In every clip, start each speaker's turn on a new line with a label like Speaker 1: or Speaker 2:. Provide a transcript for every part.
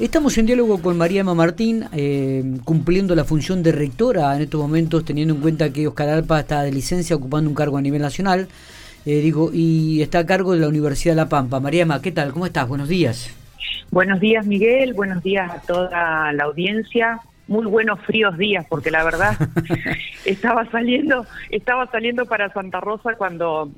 Speaker 1: Estamos en diálogo con María Emma Martín, eh, cumpliendo la función de rectora en estos momentos, teniendo en cuenta que Oscar Alpa está de licencia ocupando un cargo a nivel nacional, eh, digo, y está a cargo de la Universidad de La Pampa. María Emma, ¿qué tal? ¿Cómo estás? Buenos días.
Speaker 2: Buenos días, Miguel. Buenos días a toda la audiencia muy buenos fríos días porque la verdad estaba saliendo estaba saliendo para Santa Rosa cuando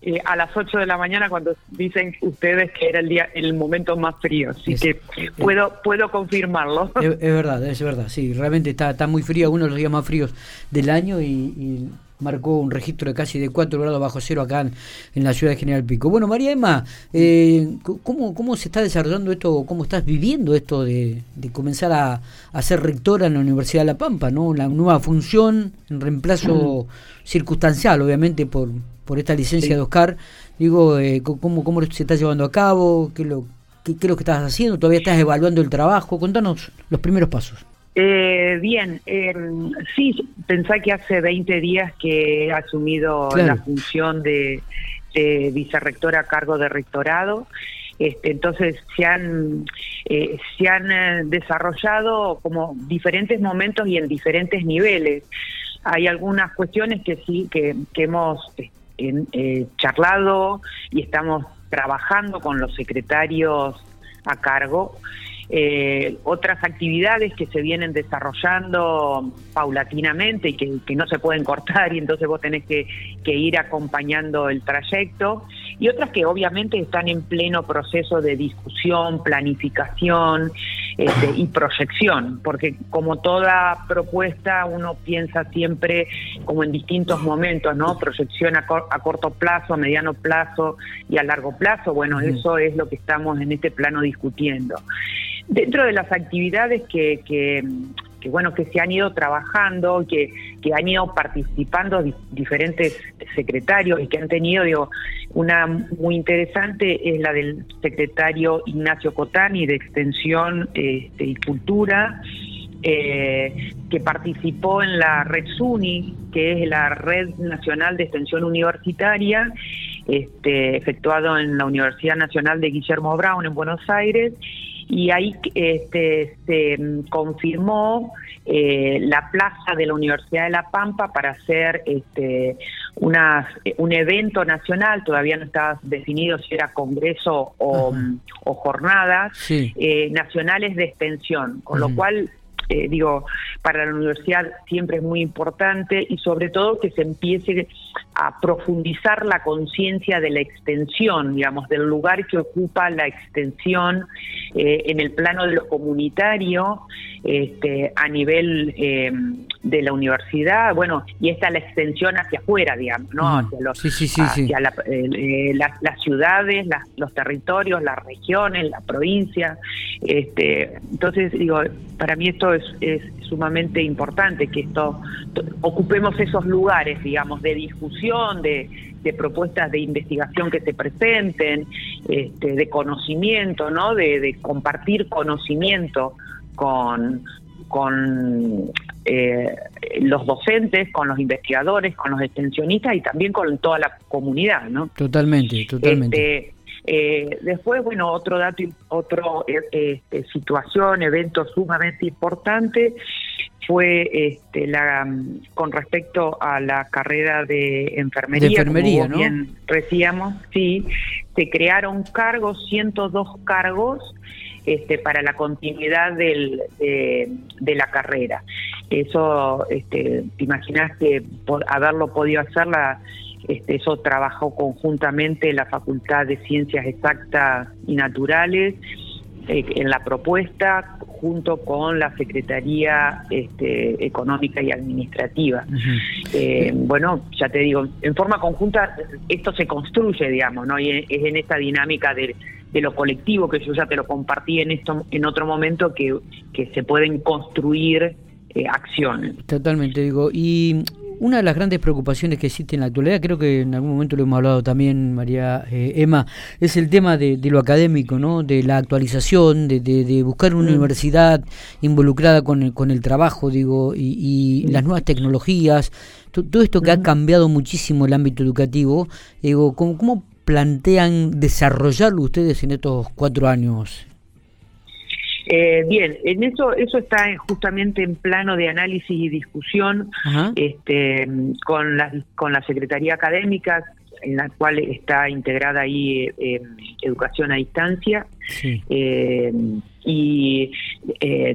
Speaker 2: eh, a las 8 de la mañana cuando dicen ustedes que era el día el momento más frío así que puedo puedo confirmarlo
Speaker 1: es, verdad es verdad sí realmente está está muy frío uno de los días más fríos del año y, marcó un registro de casi de 4 grados bajo cero acá en, la ciudad de General Pico. Bueno, María Emma, eh, ¿cómo, ¿cómo se está desarrollando esto, cómo estás viviendo esto de, comenzar a, a, ser rectora en la Universidad de La Pampa, ¿no? La nueva función, en reemplazo circunstancial, obviamente, por, por esta licencia de Oscar. Digo, eh, ¿cómo, ¿cómo se está llevando a cabo? ¿Qué es, lo, qué, es lo que estás haciendo? ¿Todavía estás evaluando el trabajo? Contanos los primeros pasos.
Speaker 2: Eh, bien, eh, sí, pensá que hace 20 días que he asumido la función de, vicerrectora a cargo de rectorado. Este, entonces se han eh, se han desarrollado como diferentes momentos y en diferentes niveles. Hay algunas cuestiones que sí que, que hemos eh, charlado y estamos trabajando con los secretarios a cargo. Eh, otras actividades que se vienen desarrollando paulatinamente y que, no se pueden cortar y entonces vos tenés que, ir acompañando el trayecto y otras que obviamente están en pleno proceso de discusión, planificación este, y proyección, porque como toda propuesta uno piensa siempre como en distintos momentos, ¿no? Proyección a, corto plazo, a mediano plazo y a largo plazo. Bueno, eso es lo que estamos en este plano discutiendo. Dentro de las actividades que, que, bueno que se han ido trabajando, que, que han ido participando diferentes secretarios y que han tenido digo, una muy interesante es la del secretario Ignacio Cotani de Extensión este, y Cultura, eh, que participó en la Red SUNY, que es la Red Nacional de Extensión Universitaria, este, efectuado en la Universidad Nacional de Guillermo Brown en Buenos Aires, y ahí este, se confirmó eh, la plaza de la Universidad de La Pampa para hacer este, un evento nacional, todavía no estaba definido si era congreso o, jornadas eh, nacionales de extensión, con lo cual eh, digo, para la universidad siempre es muy importante y sobre todo que se empiece a profundizar la conciencia de la extensión, digamos, del lugar que ocupa la extensión eh, en el plano de lo comunitario, este, a nivel eh, de la universidad, bueno, y esta la extensión hacia afuera, digamos, ¿no? Mm. Hacia, los, hacia las ciudades, los territorios, las regiones, la provincia. Este, entonces, digo, para mí esto es, sumamente importante, que esto ocupemos esos lugares, digamos, de discusión, de, propuestas de investigación que se presenten, este, de conocimiento, ¿no? De, compartir conocimiento con, con eh, los docentes, con los investigadores, con los extensionistas y también con toda la comunidad, ¿no?
Speaker 1: Totalmente, totalmente.
Speaker 2: Este, eh, después, bueno, otro dato, otro eh, este, situación, evento sumamente importante fue este, la con respecto a la carrera de enfermería,
Speaker 1: de enfermería como
Speaker 2: bien decíamos, sí, se crearon cargos, 102 cargos este, para la continuidad del, de, la carrera. Eso, este, te imaginas que por haberlo podido hacer la este, eso trabajó conjuntamente la Facultad de Ciencias Exactas y Naturales eh, en la propuesta junto con la Secretaría este, Económica y Administrativa. Eh, bueno, ya te digo, en forma conjunta esto se construye, digamos, ¿no? Y es en esta dinámica de, lo colectivo que yo ya te lo compartí en esto en otro momento que, que se pueden construir eh, acciones.
Speaker 1: Totalmente, digo. Y una de las grandes preocupaciones que existe en la actualidad, creo que en algún momento lo hemos hablado también, María eh, Emma, es el tema de, lo académico, ¿no? de la actualización, de, buscar una mm. universidad involucrada con el, con el trabajo, digo, y, las nuevas tecnologías, todo esto que ha cambiado muchísimo el ámbito educativo, digo, ¿cómo, ¿cómo plantean desarrollarlo ustedes en estos cuatro años?
Speaker 2: Eh, bien, en eso eso está justamente en plano de análisis y discusión este, con la con la secretaría académica en la cual está integrada ahí eh, educación a distancia eh, y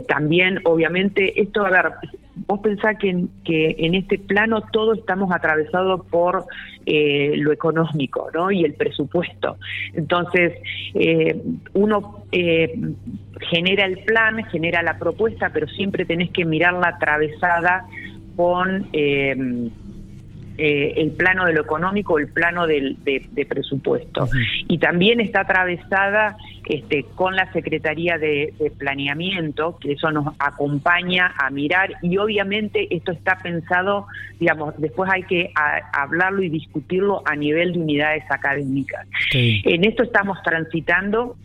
Speaker 2: también obviamente esto a ver vos pensás que, que en este plano todos estamos atravesados por eh, lo económico ¿no? y el presupuesto. Entonces, eh, uno eh, genera el plan, genera la propuesta, pero siempre tenés que mirarla atravesada con eh, el plano de lo económico, el plano del, de, presupuesto. Y también está atravesada este, con la Secretaría de, Planeamiento, que eso nos acompaña a mirar y obviamente esto está pensado, digamos, después hay que hablarlo y discutirlo a nivel de unidades académicas. En esto estamos transitando.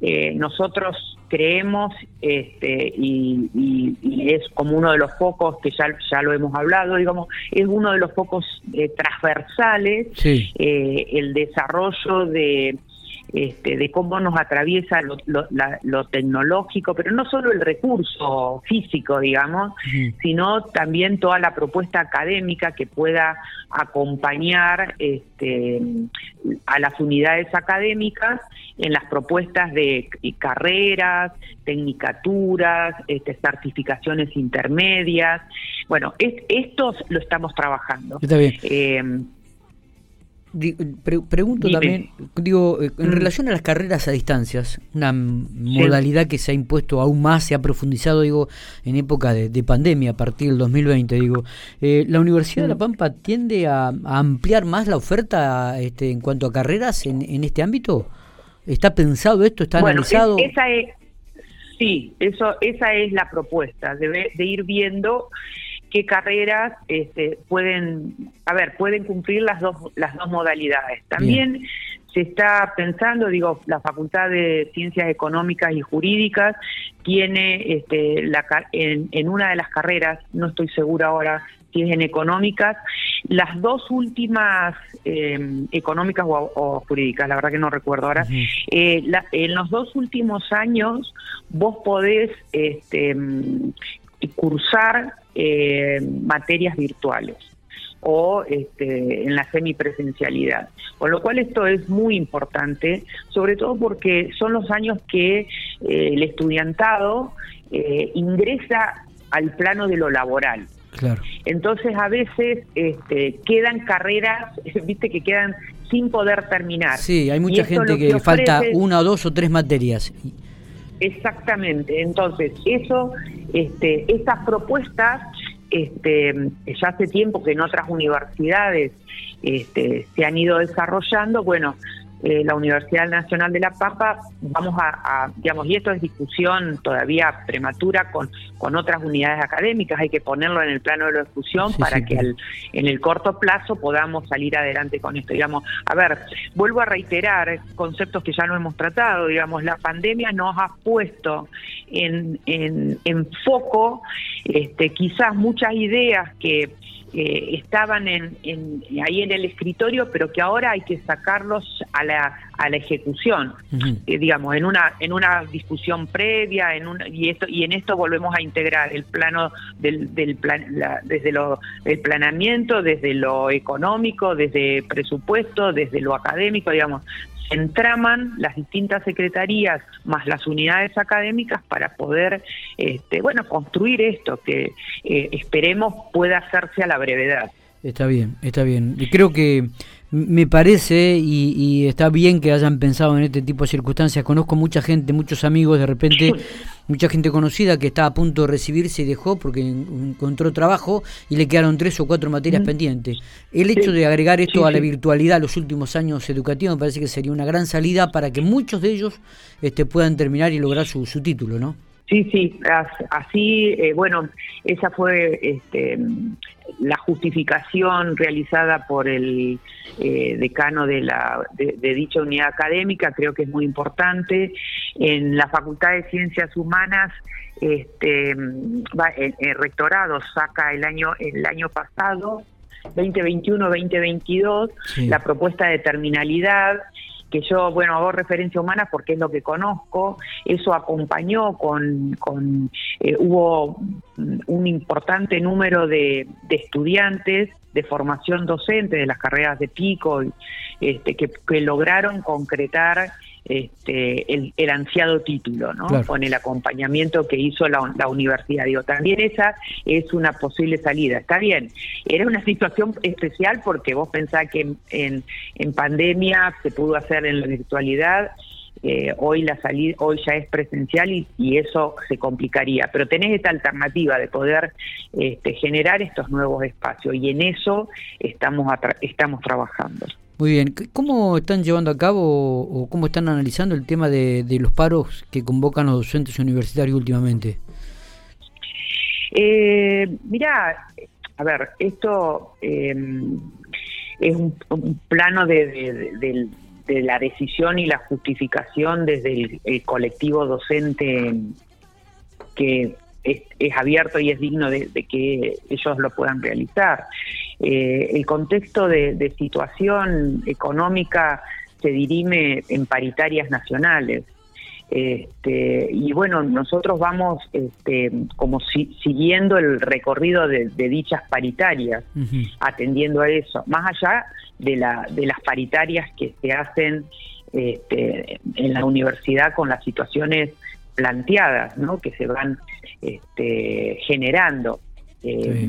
Speaker 2: Eh, nosotros creemos, este, y, es como uno de los focos que ya, ya lo hemos hablado, digamos, es uno de los focos eh, transversales, eh, el desarrollo de este, de cómo nos atraviesa lo, tecnológico, pero no solo el recurso físico, digamos, sino también toda la propuesta académica que pueda acompañar este, a las unidades académicas en las propuestas de carreras, tecnicaturas, este, certificaciones intermedias. Bueno, esto lo estamos trabajando.
Speaker 1: Está bien. Eh, pregunto también, digo, en mm. relación a las carreras a distancias, una modalidad que se ha impuesto aún más, se ha profundizado, digo, en época de, pandemia, a partir del 2020, digo, eh, ¿la Universidad de La mm. Pampa tiende a, ampliar más la oferta este, en cuanto a carreras en, este ámbito? ¿Está pensado esto? ¿Está analizado?
Speaker 2: esa es, sí, eso, esa es la propuesta, de, de ir viendo qué carreras este, pueden, a ver, pueden cumplir las dos, las dos modalidades. También se está pensando, digo, la Facultad de Ciencias Económicas y Jurídicas tiene este, la, en, en una de las carreras, no estoy segura ahora si es en económicas, las dos últimas em, económicas o, jurídicas, la verdad que no recuerdo ahora, eh, en los dos últimos años vos podés este, cursar eh, materias virtuales o este, en la semipresencialidad. Con lo cual esto es muy importante, sobre todo porque son los años que eh, el estudiantado eh, ingresa al plano de lo laboral. Claro. Entonces a veces este, quedan carreras, viste que quedan sin poder terminar.
Speaker 1: Sí, hay mucha gente que, falta una o dos o tres materias.
Speaker 2: Exactamente, entonces eso, este, estas propuestas, este, ya hace tiempo que en otras universidades este, se han ido desarrollando, bueno, eh, la Universidad Nacional de La Pampa, vamos a, digamos, y esto es discusión todavía prematura con, con otras unidades académicas, hay que ponerlo en el plano de la discusión para que en el corto plazo podamos salir adelante con esto. Digamos, a ver, vuelvo a reiterar conceptos que ya no hemos tratado, digamos, la pandemia nos ha puesto en, en, en foco este, quizás muchas ideas que eh, estaban en, ahí en el escritorio, pero que ahora hay que sacarlos a la, a la ejecución, eh, digamos, en una en una discusión previa, en un, y esto y en esto volvemos a integrar el plano del, del plan, desde lo el planeamiento, desde lo económico, desde presupuesto, desde lo académico, digamos, entraman las distintas secretarías más las unidades académicas para poder, este, bueno, construir esto que eh, esperemos pueda hacerse a la brevedad.
Speaker 1: Está bien, está bien. Creo que me parece y, está bien que hayan pensado en este tipo de circunstancias. Conozco mucha gente, muchos amigos, de repente, mucha gente conocida que está a punto de recibirse y dejó porque encontró trabajo y le quedaron tres o cuatro materias mm. pendientes. El hecho de agregar esto a la virtualidad los últimos años educativos me parece que sería una gran salida para que muchos de ellos este, puedan terminar y lograr su, su título, ¿no?
Speaker 2: Sí, sí, así, eh, bueno, esa fue este, la justificación realizada por el eh, decano de, la, de, dicha unidad académica, creo que es muy importante. En la Facultad de Ciencias Humanas, este, el, rectorado saca el año, el año pasado 2021-2022, la propuesta de terminalidad que yo, bueno, hago referencia humana porque es lo que conozco, eso acompañó con, con eh, hubo un importante número de, estudiantes de formación docente de las carreras de pico este, que lograron concretar este, el, ansiado título, ¿no? Con el acompañamiento que hizo la, universidad. Digo, también esa es una posible salida. Está bien, era una situación especial porque vos pensás que en, en, pandemia se pudo hacer en la virtualidad. Eh, hoy la salida hoy ya es presencial y, eso se complicaría pero tenés esta alternativa de poder este, generar estos nuevos espacios y en eso estamos estamos trabajando
Speaker 1: muy bien. ¿Cómo están llevando a cabo o cómo están analizando el tema de, los paros que convocan los docentes universitarios últimamente?
Speaker 2: Eh, mira, a ver, esto em, es un, plano de, la decisión y la justificación desde el, colectivo docente que es, abierto y es digno de, que ellos lo puedan realizar. Eh, el contexto de, situación económica se dirime en paritarias nacionales. Este, y bueno, nosotros vamos este, como siguiendo el recorrido de, dichas paritarias, atendiendo a eso, más allá de, la, de las paritarias que se hacen este, en la universidad con las situaciones planteadas, ¿no? que se van este, generando eh,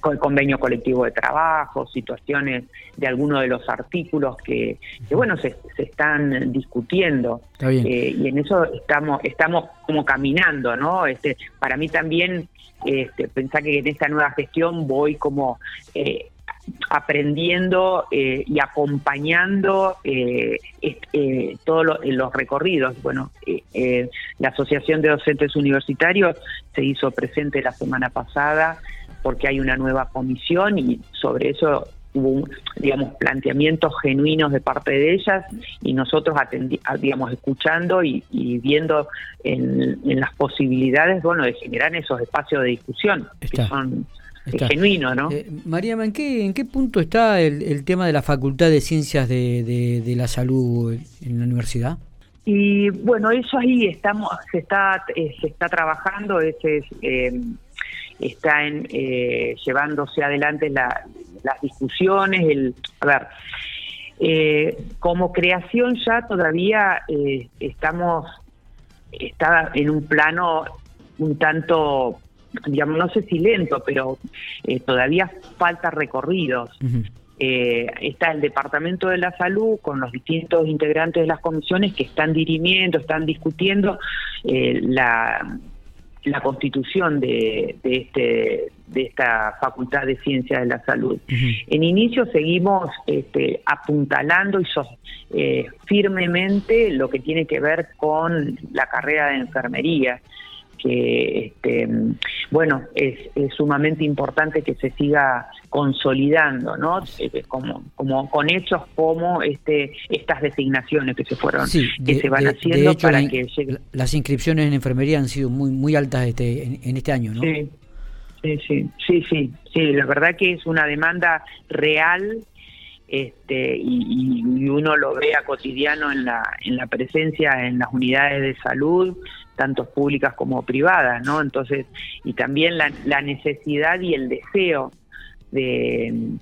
Speaker 2: con el convenio colectivo de trabajo, situaciones de algunos de los artículos que, bueno, se, están discutiendo. Eh, y en eso estamos, estamos como caminando, ¿no? Este, para mí también, este, pensar que en esta nueva gestión voy como eh, aprendiendo eh, y acompañando eh, eh, todos los recorridos. Bueno, la Asociación de Docentes Universitarios se hizo presente la semana pasada porque hay una nueva comisión y sobre eso hubo, digamos, planteamientos genuinos de parte de ellas y nosotros digamos, escuchando y, viendo en, las posibilidades, bueno, de generar esos espacios de discusión que son genuino, ¿no?
Speaker 1: Eh, María, ¿en qué, ¿en qué punto está el, tema de la Facultad de Ciencias de, de, la Salud en la universidad?
Speaker 2: Y bueno, eso ahí estamos, se está, eh, se está trabajando, ese es, eh, está en, llevándose adelante las discusiones, el, a ver, como creación ya todavía estamos, está en un plano un tanto digamos, no sé si lento, pero eh, todavía falta recorridos. Eh, está el Departamento de la Salud con los distintos integrantes de las comisiones que están dirimiendo, están discutiendo eh, la, la constitución de, de, este, de esta Facultad de Ciencias de la Salud. En inicio seguimos este, apuntalando y firmemente lo que tiene que ver con la carrera de enfermería que este, bueno es, sumamente importante que se siga consolidando no eh, como como con hechos como este estas designaciones que se fueron que se van haciendo para que
Speaker 1: las inscripciones en enfermería han sido muy muy altas este en, este año no
Speaker 2: sí sí sí sí sí sí la verdad que es una demanda real este, y, y, uno lo ve a cotidiano en la, en la presencia en las unidades de salud, tanto públicas como privadas, ¿no? Entonces, y también la, la necesidad y el deseo de,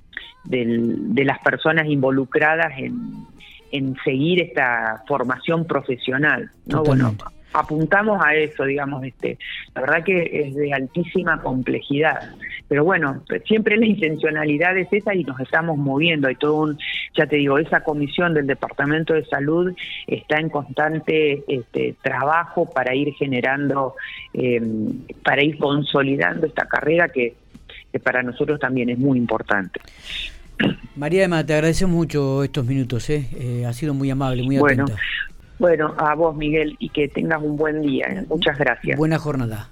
Speaker 2: de, las personas involucradas en, en seguir esta formación profesional, ¿no? Bueno, apuntamos a eso, digamos, este, la verdad que es de altísima complejidad, pero bueno, siempre la intencionalidad es esa y nos estamos moviendo, hay todo un, ya te digo, esa comisión del Departamento de Salud está en constante este, trabajo para ir generando, em, para ir consolidando esta carrera que, para nosotros también es muy importante.
Speaker 1: María Emma, te agradecemos mucho estos minutos, ¿eh? eh ha sido muy amable, muy atenta.
Speaker 2: Bueno, a vos, Miguel, y que tengas un buen día. ¿eh? Muchas gracias.
Speaker 1: Buena jornada.